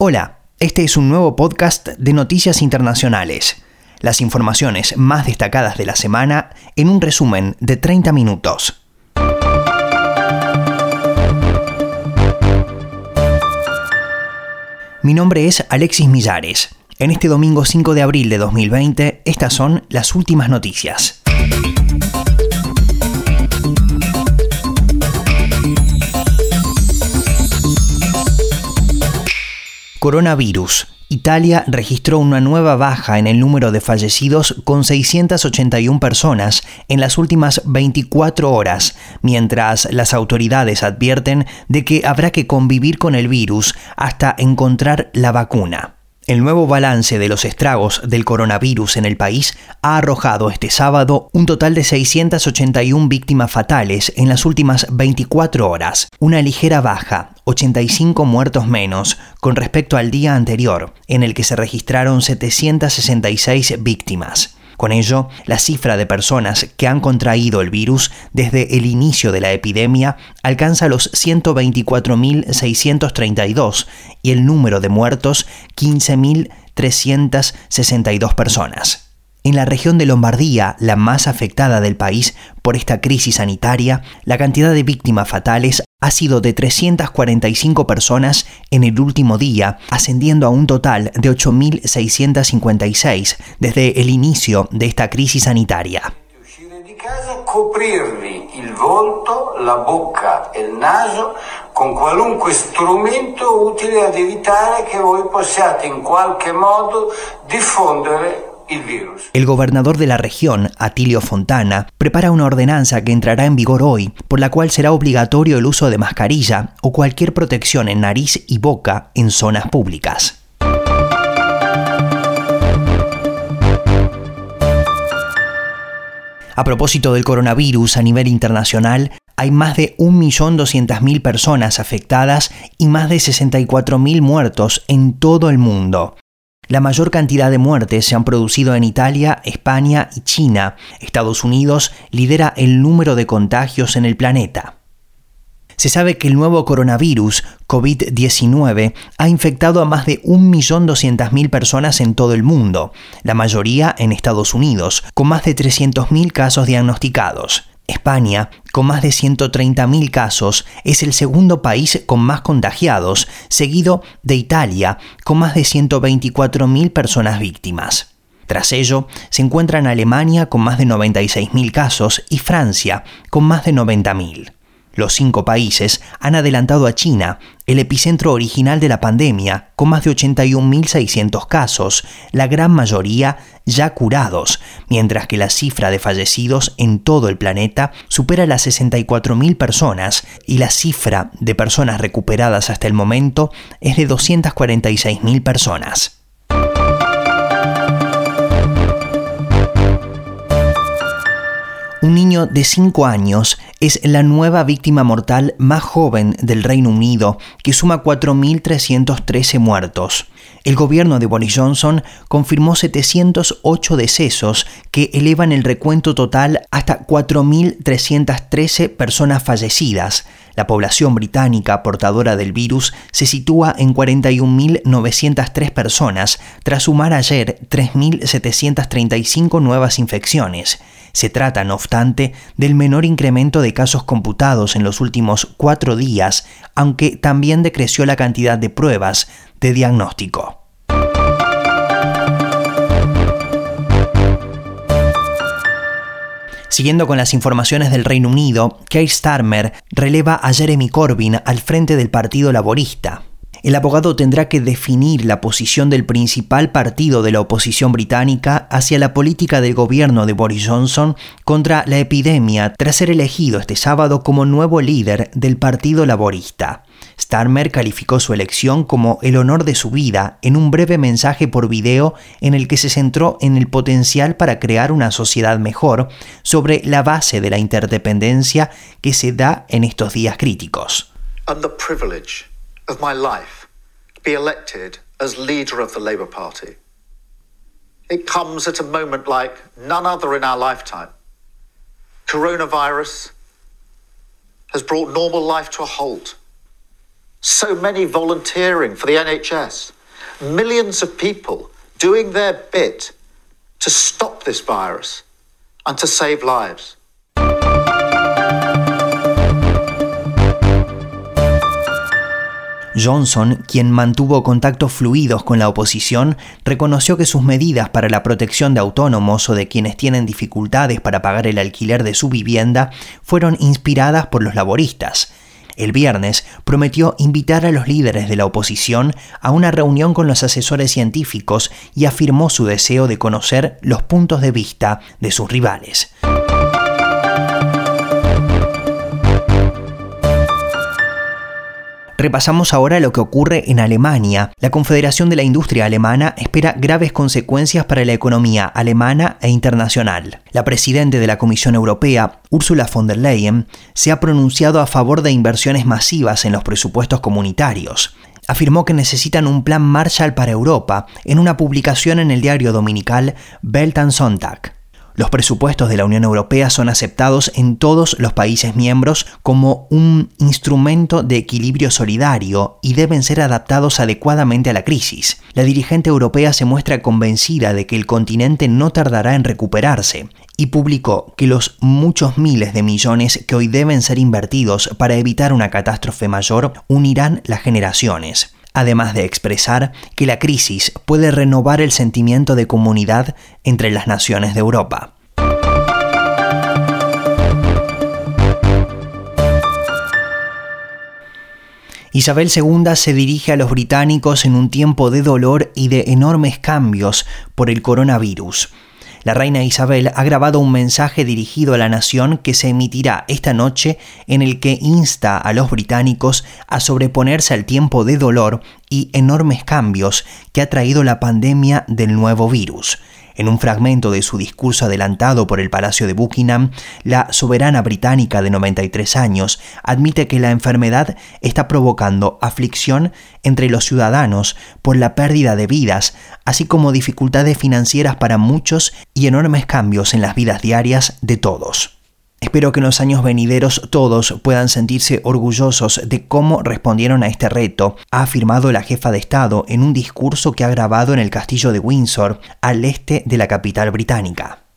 Hola, este es un nuevo podcast de Noticias Internacionales. Las informaciones más destacadas de la semana en un resumen de 30 minutos. Mi nombre es Alexis Millares. En este domingo 5 de abril de 2020, estas son las últimas noticias. Coronavirus. Italia registró una nueva baja en el número de fallecidos con 681 personas en las últimas 24 horas, mientras las autoridades advierten de que habrá que convivir con el virus hasta encontrar la vacuna. El nuevo balance de los estragos del coronavirus en el país ha arrojado este sábado un total de 681 víctimas fatales en las últimas 24 horas, una ligera baja, 85 muertos menos con respecto al día anterior, en el que se registraron 766 víctimas. Con ello, la cifra de personas que han contraído el virus desde el inicio de la epidemia alcanza los 124.632 y el número de muertos 15.362 personas. En la región de Lombardía, la más afectada del país por esta crisis sanitaria, la cantidad de víctimas fatales ha sido de 345 personas en el último día, ascendiendo a un total de 8.656 desde el inicio de esta crisis sanitaria. El gobernador de la región, Atilio Fontana, prepara una ordenanza que entrará en vigor hoy, por la cual será obligatorio el uso de mascarilla o cualquier protección en nariz y boca en zonas públicas. A propósito del coronavirus a nivel internacional, hay más de 1.200.000 personas afectadas y más de 64.000 muertos en todo el mundo. La mayor cantidad de muertes se han producido en Italia, España y China. Estados Unidos lidera el número de contagios en el planeta. Se sabe que el nuevo coronavirus, COVID-19, ha infectado a más de 1.200.000 personas en todo el mundo, la mayoría en Estados Unidos, con más de 300.000 casos diagnosticados. España, con más de 130.000 casos, es el segundo país con más contagiados, seguido de Italia, con más de 124.000 personas víctimas. Tras ello, se encuentran Alemania con más de 96.000 casos y Francia con más de 90.000. Los cinco países han adelantado a China, el epicentro original de la pandemia, con más de 81.600 casos, la gran mayoría ya curados, mientras que la cifra de fallecidos en todo el planeta supera las 64.000 personas y la cifra de personas recuperadas hasta el momento es de 246.000 personas. Un niño de 5 años es la nueva víctima mortal más joven del Reino Unido, que suma 4.313 muertos. El gobierno de Boris Johnson confirmó 708 decesos que elevan el recuento total hasta 4.313 personas fallecidas. La población británica portadora del virus se sitúa en 41.903 personas, tras sumar ayer 3.735 nuevas infecciones. Se trata, no obstante, del menor incremento de casos computados en los últimos cuatro días, aunque también decreció la cantidad de pruebas de diagnóstico. Siguiendo con las informaciones del Reino Unido, Keir Starmer releva a Jeremy Corbyn al frente del Partido Laborista. El abogado tendrá que definir la posición del principal partido de la oposición británica hacia la política del gobierno de Boris Johnson contra la epidemia tras ser elegido este sábado como nuevo líder del Partido Laborista. Starmer calificó su elección como el honor de su vida en un breve mensaje por video en el que se centró en el potencial para crear una sociedad mejor sobre la base de la interdependencia que se da en estos días críticos. Of my life be elected as leader of the Labour Party. It comes at a moment like none other in our lifetime. Coronavirus has brought normal life to a halt. so many volunteering for the NHS, millions of people doing their bit to stop this virus and to save lives. Johnson, quien mantuvo contactos fluidos con la oposición, reconoció que sus medidas para la protección de autónomos o de quienes tienen dificultades para pagar el alquiler de su vivienda fueron inspiradas por los laboristas. El viernes prometió invitar a los líderes de la oposición a una reunión con los asesores científicos y afirmó su deseo de conocer los puntos de vista de sus rivales. Repasamos ahora lo que ocurre en Alemania. La Confederación de la Industria Alemana espera graves consecuencias para la economía alemana e internacional. La presidenta de la Comisión Europea, Ursula von der Leyen, se ha pronunciado a favor de inversiones masivas en los presupuestos comunitarios afirmó que necesitan un plan Marshall para Europa en una publicación en el diario dominical Welt Sonntag. Los presupuestos de la Unión Europea son aceptados en todos los países miembros como un instrumento de equilibrio solidario y deben ser adaptados adecuadamente a la crisis. La dirigente europea se muestra convencida de que el continente no tardará en recuperarse y publicó que los muchos miles de millones que hoy deben ser invertidos para evitar una catástrofe mayor unirán las generaciones además de expresar que la crisis puede renovar el sentimiento de comunidad entre las naciones de Europa. Isabel II se dirige a los británicos en un tiempo de dolor y de enormes cambios por el coronavirus. La reina Isabel ha grabado un mensaje dirigido a la nación que se emitirá esta noche en el que insta a los británicos a sobreponerse al tiempo de dolor y enormes cambios que ha traído la pandemia del nuevo virus. En un fragmento de su discurso adelantado por el Palacio de Buckingham, la soberana británica de 93 años admite que la enfermedad está provocando aflicción entre los ciudadanos por la pérdida de vidas, así como dificultades financieras para muchos y enormes cambios en las vidas diarias de todos. Espero que en los años venideros todos puedan sentirse orgullosos de cómo respondieron a este reto, ha afirmado la jefa de Estado en un discurso que ha grabado en el castillo de Windsor, al este de la capital británica.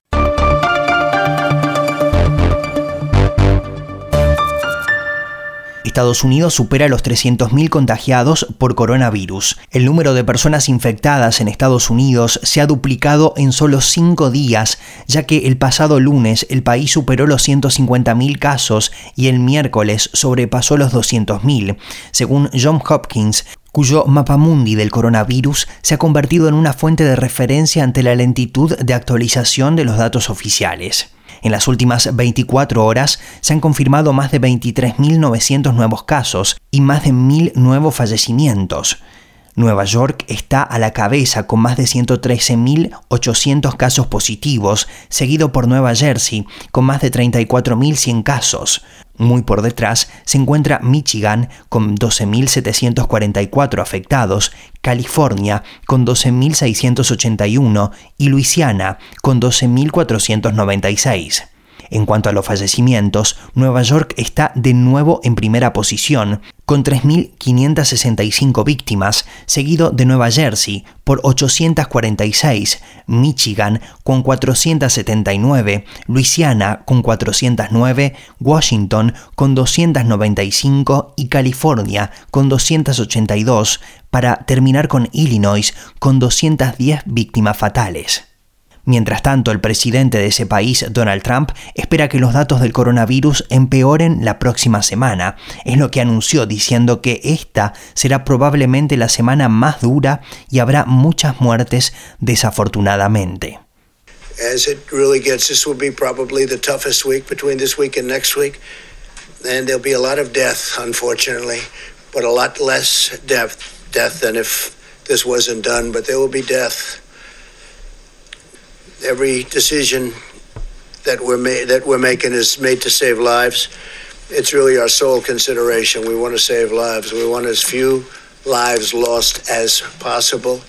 Estados Unidos supera los 300.000 contagiados por coronavirus. El número de personas infectadas en Estados Unidos se ha duplicado en solo cinco días, ya que el pasado lunes el país superó los 150.000 casos y el miércoles sobrepasó los 200.000, según John Hopkins, cuyo mapamundi del coronavirus se ha convertido en una fuente de referencia ante la lentitud de actualización de los datos oficiales. En las últimas 24 horas se han confirmado más de 23.900 nuevos casos y más de 1.000 nuevos fallecimientos. Nueva York está a la cabeza con más de 113.800 casos positivos, seguido por Nueva Jersey con más de 34.100 casos. Muy por detrás se encuentra Michigan con 12.744 afectados, California con 12.681 y Luisiana con 12.496. En cuanto a los fallecimientos, Nueva York está de nuevo en primera posición, con 3.565 víctimas, seguido de Nueva Jersey por 846, Michigan con 479, Luisiana con 409, Washington con 295 y California con 282, para terminar con Illinois con 210 víctimas fatales. Mientras tanto, el presidente de ese país, Donald Trump, espera que los datos del coronavirus empeoren la próxima semana. Es lo que anunció diciendo que esta será probablemente la semana más dura y habrá muchas muertes desafortunadamente. As it really gets, this will be probably the toughest week between this week and next week. And there'll be a lot of death, unfortunately, but a lot less death, death than if this wasn't done, but there will be death. Every decision that we're ma- that we're making is made to save lives. It's really our sole consideration. We want to save lives. We want as few lives lost as possible.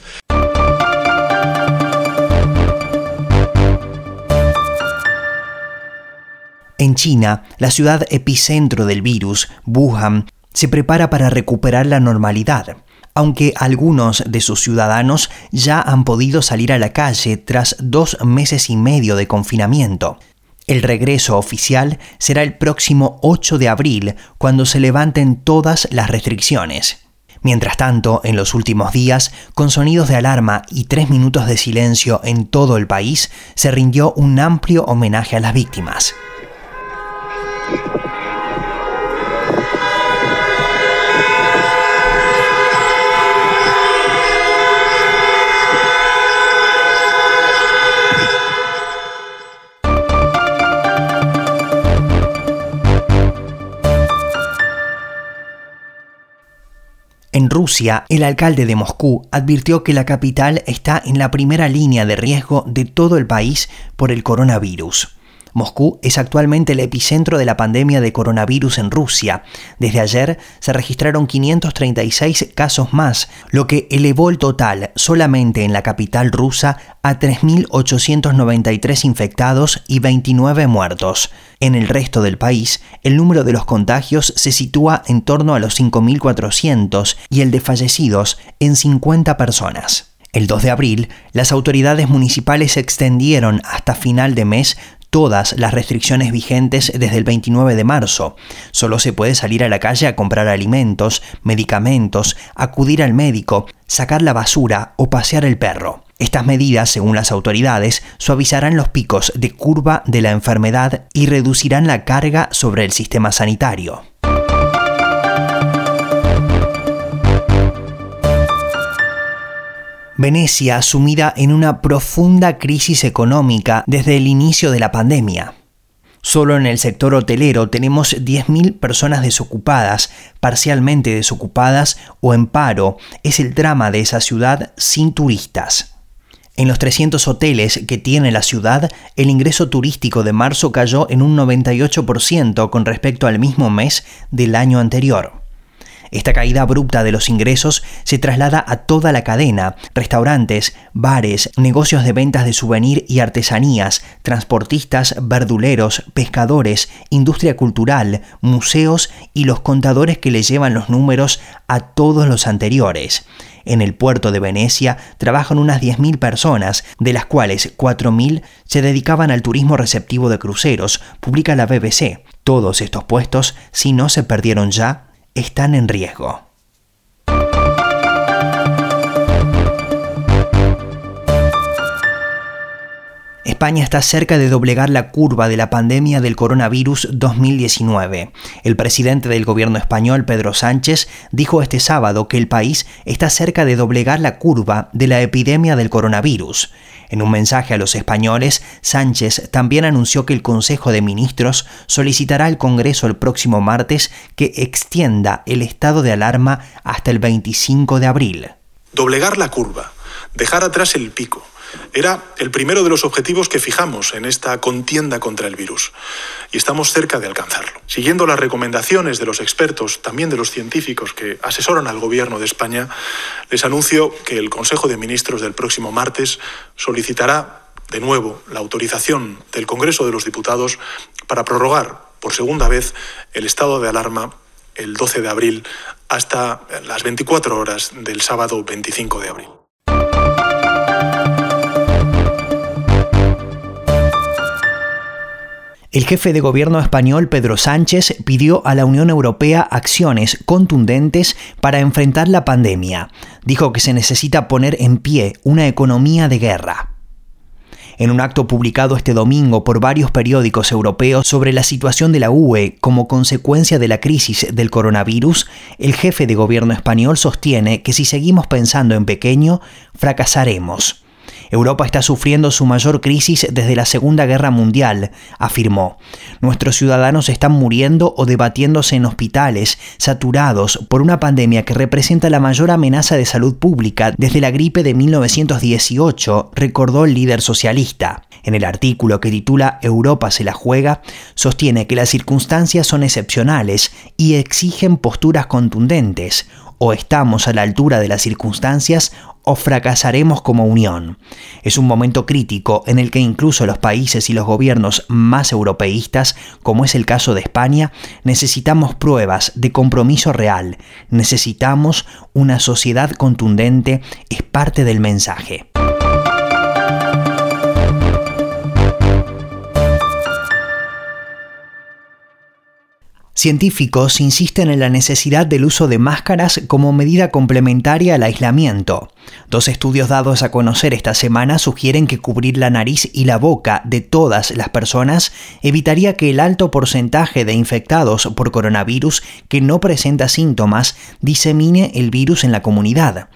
En China, la ciudad epicentro del virus, Wuhan, se prepara para recuperar la normalidad, aunque algunos de sus ciudadanos ya han podido salir a la calle tras dos meses y medio de confinamiento. El regreso oficial será el próximo 8 de abril, cuando se levanten todas las restricciones. Mientras tanto, en los últimos días, con sonidos de alarma y tres minutos de silencio en todo el país, se rindió un amplio homenaje a las víctimas. Rusia, el alcalde de Moscú advirtió que la capital está en la primera línea de riesgo de todo el país por el coronavirus. Moscú es actualmente el epicentro de la pandemia de coronavirus en Rusia. Desde ayer se registraron 536 casos más, lo que elevó el total solamente en la capital rusa a 3.893 infectados y 29 muertos. En el resto del país, el número de los contagios se sitúa en torno a los 5.400 y el de fallecidos en 50 personas. El 2 de abril, las autoridades municipales extendieron hasta final de mes todas las restricciones vigentes desde el 29 de marzo. Solo se puede salir a la calle a comprar alimentos, medicamentos, acudir al médico, sacar la basura o pasear el perro. Estas medidas, según las autoridades, suavizarán los picos de curva de la enfermedad y reducirán la carga sobre el sistema sanitario. Venecia sumida en una profunda crisis económica desde el inicio de la pandemia. Solo en el sector hotelero tenemos 10.000 personas desocupadas, parcialmente desocupadas o en paro. Es el drama de esa ciudad sin turistas. En los 300 hoteles que tiene la ciudad, el ingreso turístico de marzo cayó en un 98% con respecto al mismo mes del año anterior. Esta caída abrupta de los ingresos se traslada a toda la cadena, restaurantes, bares, negocios de ventas de souvenir y artesanías, transportistas, verduleros, pescadores, industria cultural, museos y los contadores que le llevan los números a todos los anteriores. En el puerto de Venecia trabajan unas 10.000 personas, de las cuales 4.000 se dedicaban al turismo receptivo de cruceros, publica la BBC. Todos estos puestos, si no se perdieron ya, están en riesgo. España está cerca de doblegar la curva de la pandemia del coronavirus 2019. El presidente del gobierno español, Pedro Sánchez, dijo este sábado que el país está cerca de doblegar la curva de la epidemia del coronavirus. En un mensaje a los españoles, Sánchez también anunció que el Consejo de Ministros solicitará al Congreso el próximo martes que extienda el estado de alarma hasta el 25 de abril. Doblegar la curva, dejar atrás el pico era el primero de los objetivos que fijamos en esta contienda contra el virus y estamos cerca de alcanzarlo. Siguiendo las recomendaciones de los expertos, también de los científicos que asesoran al Gobierno de España, les anuncio que el Consejo de Ministros del próximo martes solicitará de nuevo la autorización del Congreso de los Diputados para prorrogar por segunda vez el estado de alarma el 12 de abril hasta las 24 horas del sábado 25 de abril. El jefe de gobierno español Pedro Sánchez pidió a la Unión Europea acciones contundentes para enfrentar la pandemia. Dijo que se necesita poner en pie una economía de guerra. En un acto publicado este domingo por varios periódicos europeos sobre la situación de la UE como consecuencia de la crisis del coronavirus, el jefe de gobierno español sostiene que si seguimos pensando en pequeño, fracasaremos. Europa está sufriendo su mayor crisis desde la Segunda Guerra Mundial, afirmó. Nuestros ciudadanos están muriendo o debatiéndose en hospitales, saturados por una pandemia que representa la mayor amenaza de salud pública desde la gripe de 1918, recordó el líder socialista. En el artículo que titula Europa se la juega, sostiene que las circunstancias son excepcionales y exigen posturas contundentes. O estamos a la altura de las circunstancias o fracasaremos como unión. Es un momento crítico en el que incluso los países y los gobiernos más europeístas, como es el caso de España, necesitamos pruebas de compromiso real, necesitamos una sociedad contundente, es parte del mensaje. Científicos insisten en la necesidad del uso de máscaras como medida complementaria al aislamiento. Dos estudios dados a conocer esta semana sugieren que cubrir la nariz y la boca de todas las personas evitaría que el alto porcentaje de infectados por coronavirus que no presenta síntomas disemine el virus en la comunidad.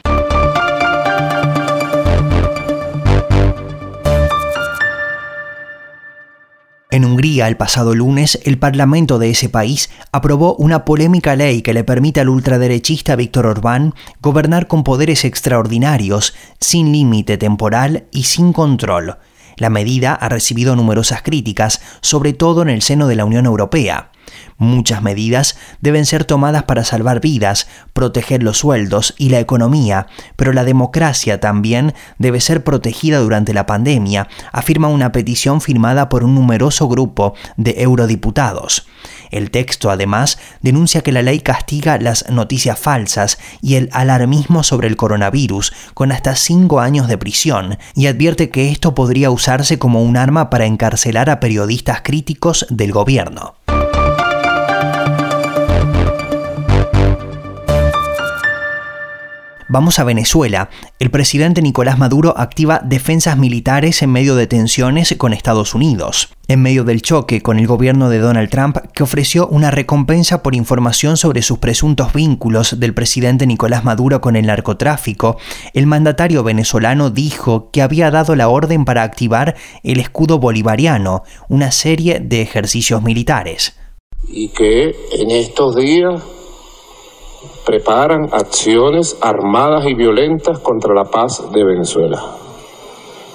En Hungría, el pasado lunes, el Parlamento de ese país aprobó una polémica ley que le permite al ultraderechista Víctor Orbán gobernar con poderes extraordinarios, sin límite temporal y sin control. La medida ha recibido numerosas críticas, sobre todo en el seno de la Unión Europea. Muchas medidas deben ser tomadas para salvar vidas, proteger los sueldos y la economía, pero la democracia también debe ser protegida durante la pandemia, afirma una petición firmada por un numeroso grupo de eurodiputados. El texto además denuncia que la ley castiga las noticias falsas y el alarmismo sobre el coronavirus con hasta cinco años de prisión y advierte que esto podría usarse como un arma para encarcelar a periodistas críticos del gobierno. Vamos a Venezuela. El presidente Nicolás Maduro activa defensas militares en medio de tensiones con Estados Unidos. En medio del choque con el gobierno de Donald Trump, que ofreció una recompensa por información sobre sus presuntos vínculos del presidente Nicolás Maduro con el narcotráfico, el mandatario venezolano dijo que había dado la orden para activar el escudo bolivariano, una serie de ejercicios militares. Y que en estos días preparan acciones armadas y violentas contra la paz de Venezuela.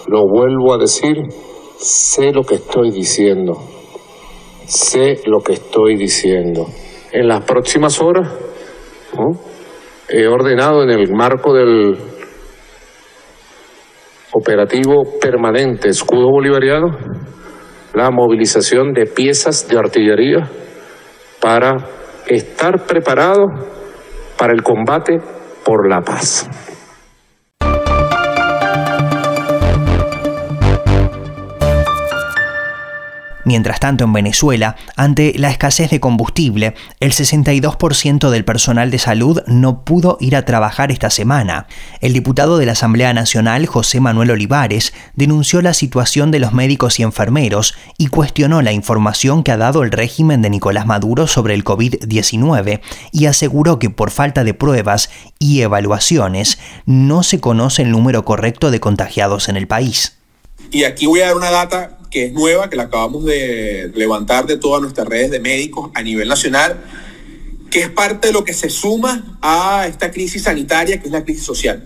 Lo vuelvo a decir, sé lo que estoy diciendo, sé lo que estoy diciendo. En las próximas horas he ordenado en el marco del operativo permanente escudo bolivariano la movilización de piezas de artillería para estar preparado para el combate por la paz. Mientras tanto, en Venezuela, ante la escasez de combustible, el 62% del personal de salud no pudo ir a trabajar esta semana. El diputado de la Asamblea Nacional, José Manuel Olivares, denunció la situación de los médicos y enfermeros y cuestionó la información que ha dado el régimen de Nicolás Maduro sobre el COVID-19 y aseguró que por falta de pruebas y evaluaciones no se conoce el número correcto de contagiados en el país. Y aquí voy a dar una data que es nueva, que la acabamos de levantar de todas nuestras redes de médicos a nivel nacional, que es parte de lo que se suma a esta crisis sanitaria, que es la crisis social.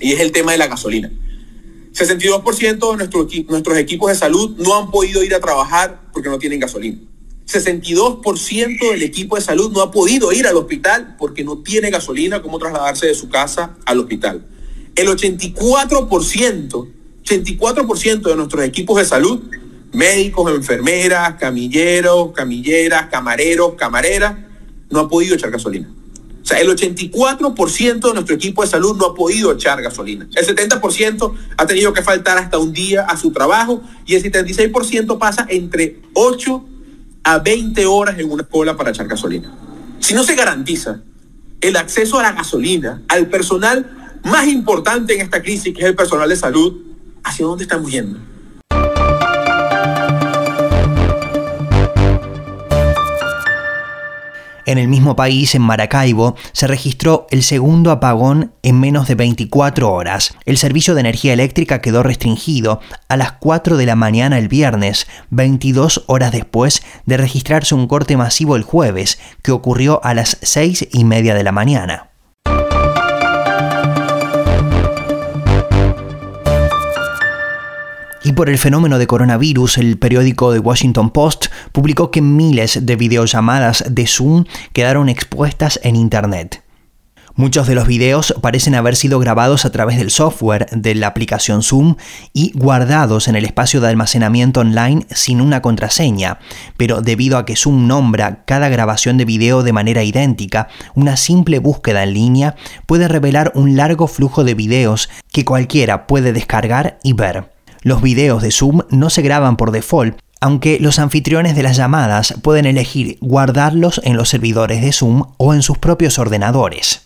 Y es el tema de la gasolina. 62% de nuestros, nuestros equipos de salud no han podido ir a trabajar porque no tienen gasolina. 62% del equipo de salud no ha podido ir al hospital porque no tiene gasolina, cómo trasladarse de su casa al hospital. El 84% 84% de nuestros equipos de salud, médicos, enfermeras, camilleros, camilleras, camareros, camareras, no ha podido echar gasolina. O sea, el 84% de nuestro equipo de salud no ha podido echar gasolina. El 70% ha tenido que faltar hasta un día a su trabajo y el 76% pasa entre 8 a 20 horas en una cola para echar gasolina. Si no se garantiza el acceso a la gasolina al personal más importante en esta crisis, que es el personal de salud, ¿hacia dónde estamos yendo? En el mismo país, en Maracaibo, se registró el segundo apagón en menos de 24 horas. El servicio de energía eléctrica quedó restringido a las 4 de la mañana el viernes, 22 horas después de registrarse un corte masivo el jueves, que ocurrió a las 6 y media de la mañana. Por el fenómeno de coronavirus, el periódico The Washington Post publicó que miles de videollamadas de Zoom quedaron expuestas en Internet. Muchos de los videos parecen haber sido grabados a través del software de la aplicación Zoom y guardados en el espacio de almacenamiento online sin una contraseña, pero debido a que Zoom nombra cada grabación de video de manera idéntica, una simple búsqueda en línea puede revelar un largo flujo de videos que cualquiera puede descargar y ver. Los videos de Zoom no se graban por default, aunque los anfitriones de las llamadas pueden elegir guardarlos en los servidores de Zoom o en sus propios ordenadores.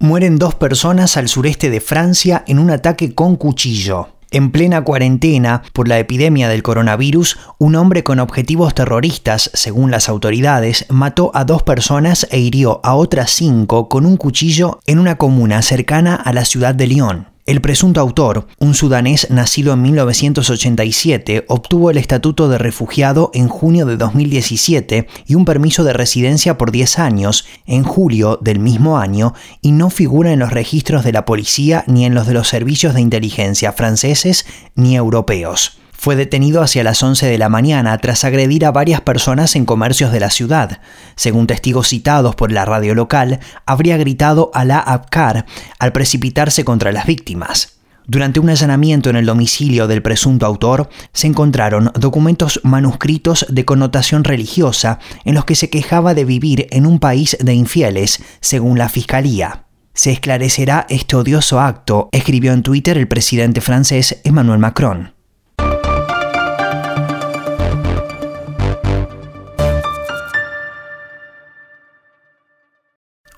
mueren dos personas al sureste de Francia en un ataque con cuchillo. En plena cuarentena por la epidemia del coronavirus, un hombre con objetivos terroristas, según las autoridades, mató a dos personas e hirió a otras cinco con un cuchillo en una comuna cercana a la ciudad de Lyon. El presunto autor, un sudanés nacido en 1987, obtuvo el estatuto de refugiado en junio de 2017 y un permiso de residencia por 10 años en julio del mismo año y no figura en los registros de la policía ni en los de los servicios de inteligencia franceses ni europeos fue detenido hacia las 11 de la mañana tras agredir a varias personas en comercios de la ciudad. Según testigos citados por la radio local, habría gritado a la Abkar al precipitarse contra las víctimas. Durante un allanamiento en el domicilio del presunto autor, se encontraron documentos manuscritos de connotación religiosa en los que se quejaba de vivir en un país de infieles, según la Fiscalía. Se esclarecerá este odioso acto, escribió en Twitter el presidente francés Emmanuel Macron.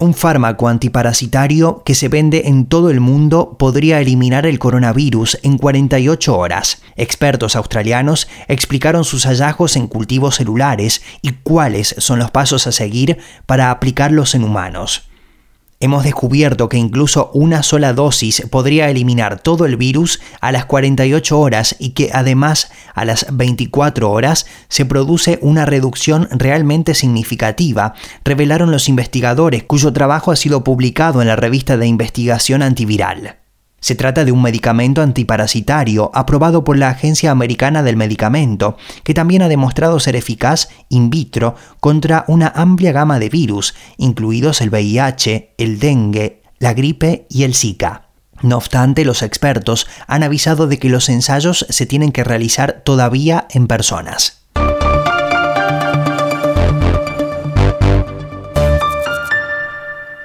Un fármaco antiparasitario que se vende en todo el mundo podría eliminar el coronavirus en 48 horas. Expertos australianos explicaron sus hallazgos en cultivos celulares y cuáles son los pasos a seguir para aplicarlos en humanos. Hemos descubierto que incluso una sola dosis podría eliminar todo el virus a las 48 horas y que además a las 24 horas se produce una reducción realmente significativa, revelaron los investigadores cuyo trabajo ha sido publicado en la revista de investigación antiviral. Se trata de un medicamento antiparasitario aprobado por la Agencia Americana del Medicamento, que también ha demostrado ser eficaz in vitro contra una amplia gama de virus, incluidos el VIH, el dengue, la gripe y el Zika. No obstante, los expertos han avisado de que los ensayos se tienen que realizar todavía en personas.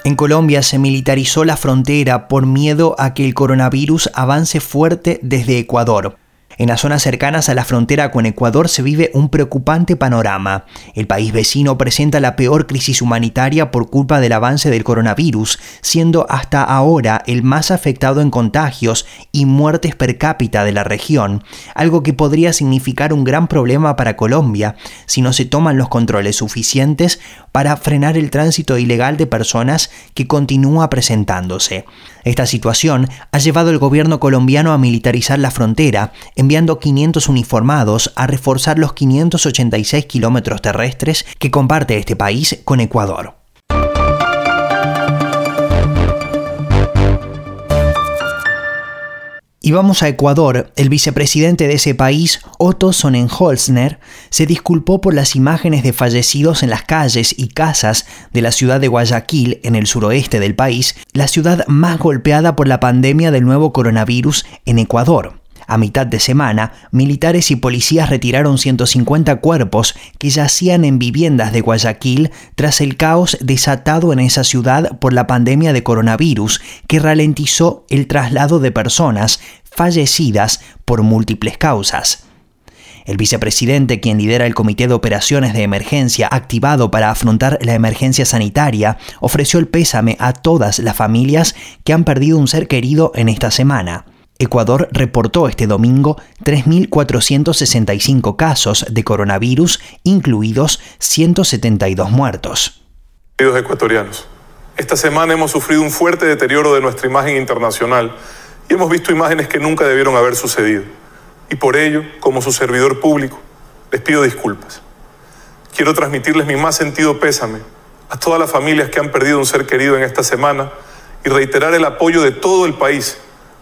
En Colombia se militarizó la frontera por miedo a que el coronavirus avance fuerte desde Ecuador. En las zonas cercanas a la frontera con Ecuador se vive un preocupante panorama. El país vecino presenta la peor crisis humanitaria por culpa del avance del coronavirus, siendo hasta ahora el más afectado en contagios y muertes per cápita de la región, algo que podría significar un gran problema para Colombia si no se toman los controles suficientes para frenar el tránsito ilegal de personas que continúa presentándose. Esta situación ha llevado al gobierno colombiano a militarizar la frontera, enviando 500 uniformados a reforzar los 586 kilómetros terrestres que comparte este país con Ecuador. Y vamos a Ecuador. El vicepresidente de ese país, Otto Sonnenholzner, se disculpó por las imágenes de fallecidos en las calles y casas de la ciudad de Guayaquil, en el suroeste del país, la ciudad más golpeada por la pandemia del nuevo coronavirus en Ecuador. A mitad de semana, militares y policías retiraron 150 cuerpos que yacían en viviendas de Guayaquil tras el caos desatado en esa ciudad por la pandemia de coronavirus que ralentizó el traslado de personas fallecidas por múltiples causas. El vicepresidente, quien lidera el Comité de Operaciones de Emergencia activado para afrontar la emergencia sanitaria, ofreció el pésame a todas las familias que han perdido un ser querido en esta semana. Ecuador reportó este domingo 3.465 casos de coronavirus, incluidos 172 muertos. Queridos ecuatorianos, esta semana hemos sufrido un fuerte deterioro de nuestra imagen internacional y hemos visto imágenes que nunca debieron haber sucedido. Y por ello, como su servidor público, les pido disculpas. Quiero transmitirles mi más sentido pésame a todas las familias que han perdido un ser querido en esta semana y reiterar el apoyo de todo el país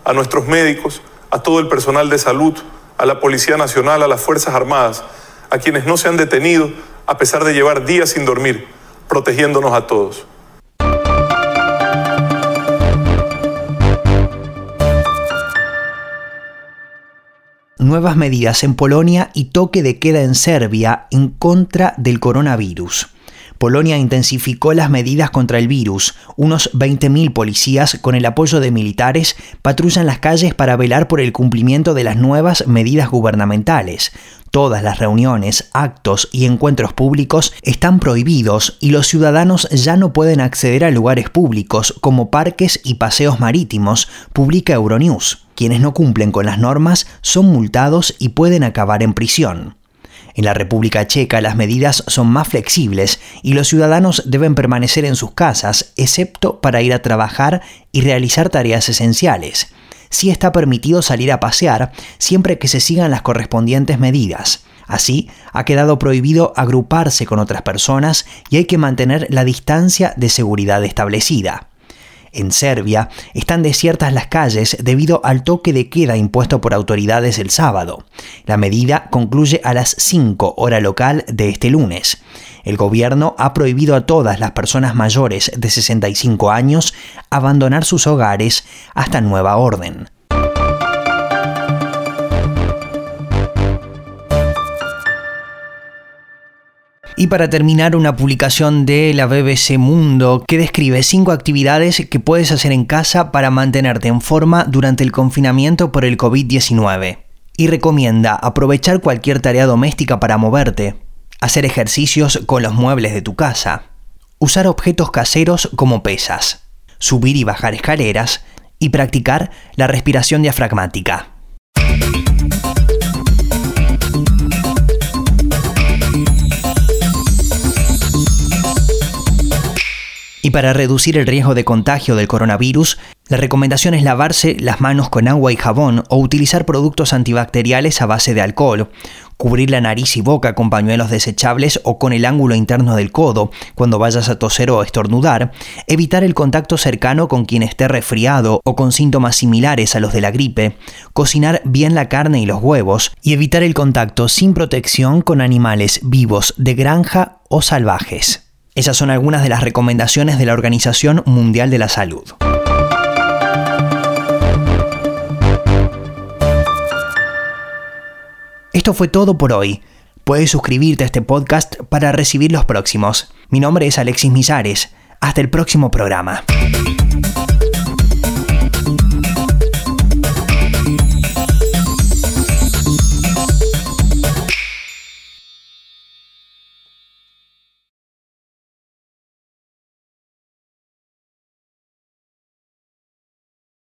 a nuestros médicos, a todo el personal de salud, a la Policía Nacional, a las Fuerzas Armadas, a quienes no se han detenido a pesar de llevar días sin dormir, protegiéndonos a todos. Nuevas medidas en Polonia y toque de queda en Serbia en contra del coronavirus. Polonia intensificó las medidas contra el virus. Unos 20.000 policías, con el apoyo de militares, patrullan las calles para velar por el cumplimiento de las nuevas medidas gubernamentales. Todas las reuniones, actos y encuentros públicos están prohibidos y los ciudadanos ya no pueden acceder a lugares públicos como parques y paseos marítimos, publica Euronews. Quienes no cumplen con las normas son multados y pueden acabar en prisión. En la República Checa las medidas son más flexibles y los ciudadanos deben permanecer en sus casas, excepto para ir a trabajar y realizar tareas esenciales. Sí está permitido salir a pasear siempre que se sigan las correspondientes medidas. Así, ha quedado prohibido agruparse con otras personas y hay que mantener la distancia de seguridad establecida. En Serbia están desiertas las calles debido al toque de queda impuesto por autoridades el sábado. La medida concluye a las 5 hora local de este lunes. El gobierno ha prohibido a todas las personas mayores de 65 años abandonar sus hogares hasta nueva orden. Y para terminar, una publicación de la BBC Mundo que describe cinco actividades que puedes hacer en casa para mantenerte en forma durante el confinamiento por el COVID-19. Y recomienda aprovechar cualquier tarea doméstica para moverte, hacer ejercicios con los muebles de tu casa, usar objetos caseros como pesas, subir y bajar escaleras y practicar la respiración diafragmática. Y para reducir el riesgo de contagio del coronavirus, la recomendación es lavarse las manos con agua y jabón o utilizar productos antibacteriales a base de alcohol, cubrir la nariz y boca con pañuelos desechables o con el ángulo interno del codo cuando vayas a toser o estornudar, evitar el contacto cercano con quien esté resfriado o con síntomas similares a los de la gripe, cocinar bien la carne y los huevos y evitar el contacto sin protección con animales vivos de granja o salvajes. Esas son algunas de las recomendaciones de la Organización Mundial de la Salud. Esto fue todo por hoy. Puedes suscribirte a este podcast para recibir los próximos. Mi nombre es Alexis Misares. Hasta el próximo programa.